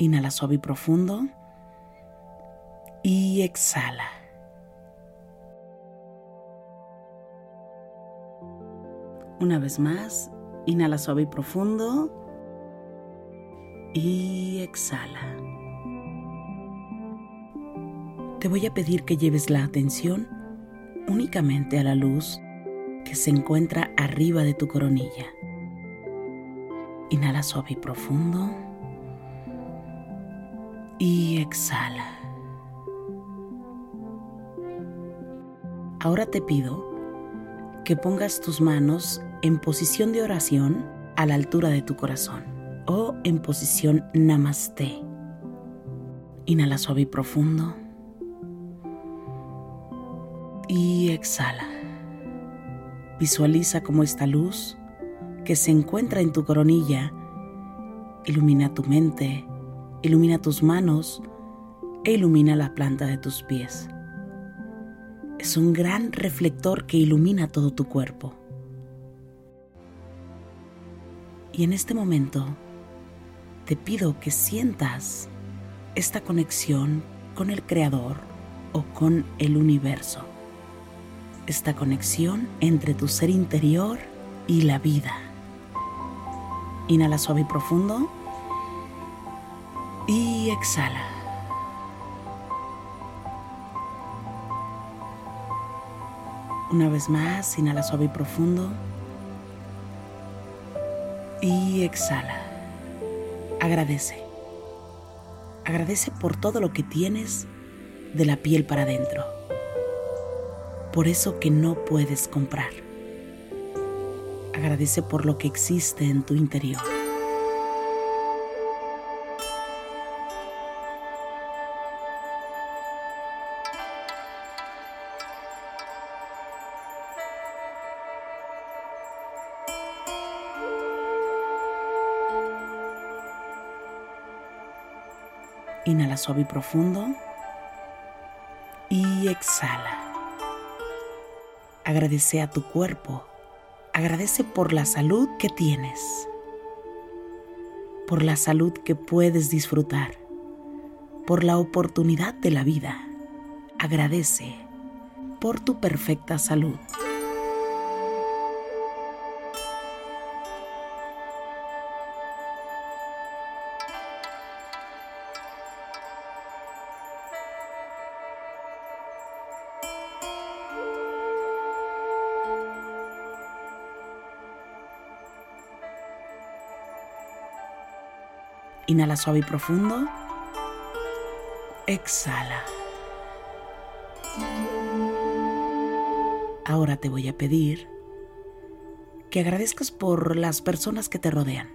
Inhala suave y profundo. Y exhala. Una vez más, inhala suave y profundo. Y exhala. Te voy a pedir que lleves la atención únicamente a la luz que se encuentra arriba de tu coronilla. Inhala suave y profundo. Y exhala. Ahora te pido que pongas tus manos en posición de oración a la altura de tu corazón o en posición namaste. Inhala suave y profundo. Y exhala. Visualiza cómo esta luz que se encuentra en tu coronilla ilumina tu mente, ilumina tus manos e ilumina la planta de tus pies. Es un gran reflector que ilumina todo tu cuerpo. Y en este momento te pido que sientas esta conexión con el Creador o con el universo. Esta conexión entre tu ser interior y la vida. Inhala suave y profundo. Y exhala. Una vez más, inhala suave y profundo. Y exhala. Agradece. Agradece por todo lo que tienes de la piel para adentro. Por eso que no puedes comprar. Agradece por lo que existe en tu interior. Inhala suave y profundo. Y exhala. Agradece a tu cuerpo. Agradece por la salud que tienes. Por la salud que puedes disfrutar. Por la oportunidad de la vida. Agradece por tu perfecta salud. Inhala suave y profundo. Exhala. Ahora te voy a pedir que agradezcas por las personas que te rodean.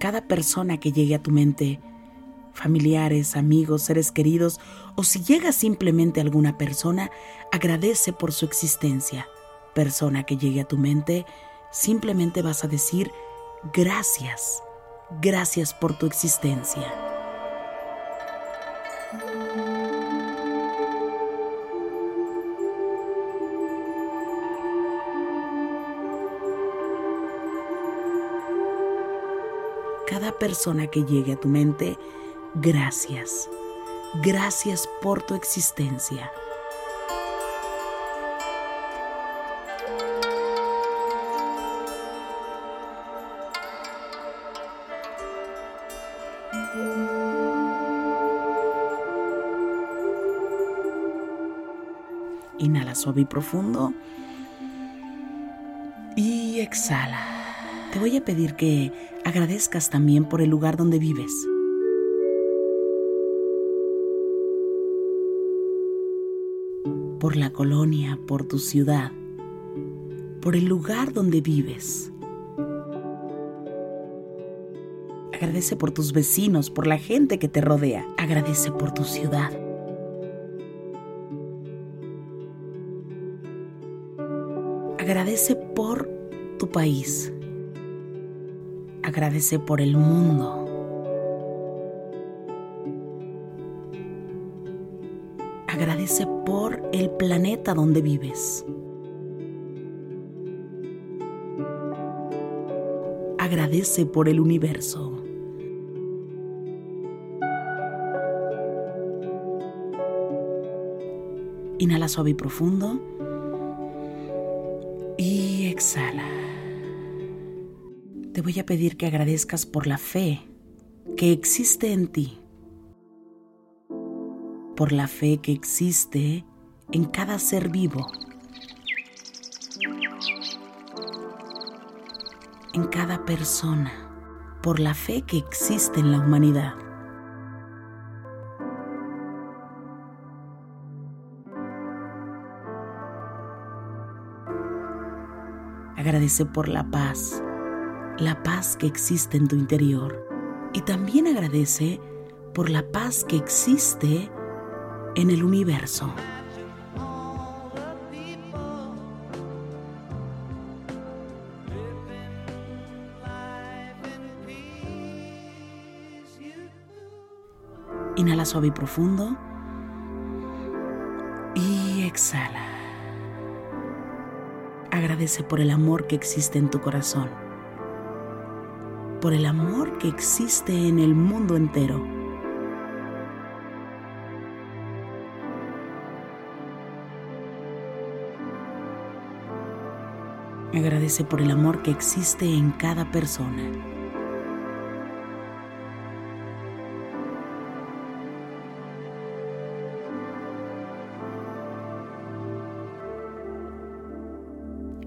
Cada persona que llegue a tu mente, familiares, amigos, seres queridos, o si llega simplemente alguna persona, agradece por su existencia. Persona que llegue a tu mente, simplemente vas a decir gracias, gracias por tu existencia. cada persona que llegue a tu mente, gracias. Gracias por tu existencia. Inhala suave y profundo. Y exhala te voy a pedir que agradezcas también por el lugar donde vives. Por la colonia, por tu ciudad, por el lugar donde vives. Agradece por tus vecinos, por la gente que te rodea. Agradece por tu ciudad. Agradece por tu país. Agradece por el mundo. Agradece por el planeta donde vives. Agradece por el universo. Inhala suave y profundo. Y exhala. Te voy a pedir que agradezcas por la fe que existe en ti, por la fe que existe en cada ser vivo, en cada persona, por la fe que existe en la humanidad. Agradece por la paz la paz que existe en tu interior y también agradece por la paz que existe en el universo. Inhala suave y profundo y exhala. Agradece por el amor que existe en tu corazón por el amor que existe en el mundo entero. Agradece por el amor que existe en cada persona.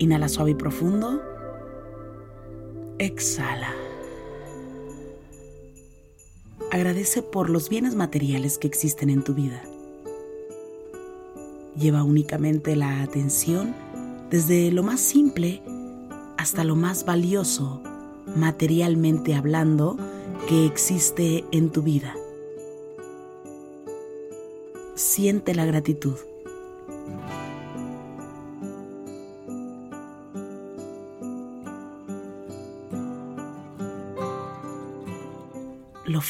Inhala suave y profundo. Exhala. Agradece por los bienes materiales que existen en tu vida. Lleva únicamente la atención desde lo más simple hasta lo más valioso, materialmente hablando, que existe en tu vida. Siente la gratitud.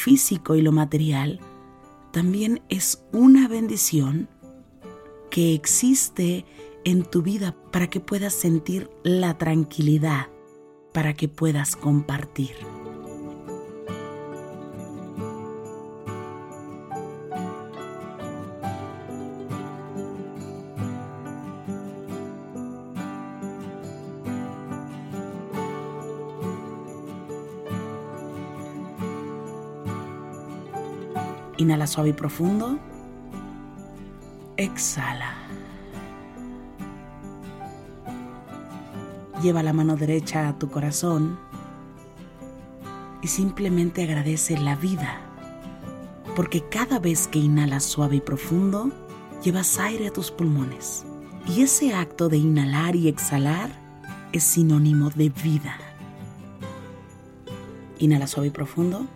Físico y lo material también es una bendición que existe en tu vida para que puedas sentir la tranquilidad, para que puedas compartir. Inhala suave y profundo. Exhala. Lleva la mano derecha a tu corazón y simplemente agradece la vida, porque cada vez que inhalas suave y profundo, llevas aire a tus pulmones y ese acto de inhalar y exhalar es sinónimo de vida. Inhala suave y profundo.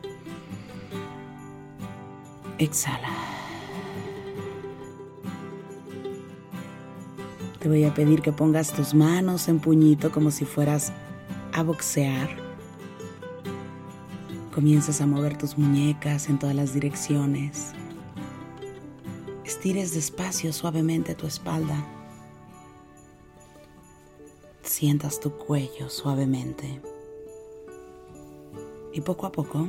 Exhala. Te voy a pedir que pongas tus manos en puñito como si fueras a boxear. Comienzas a mover tus muñecas en todas las direcciones. Estires despacio, suavemente tu espalda. Sientas tu cuello suavemente. Y poco a poco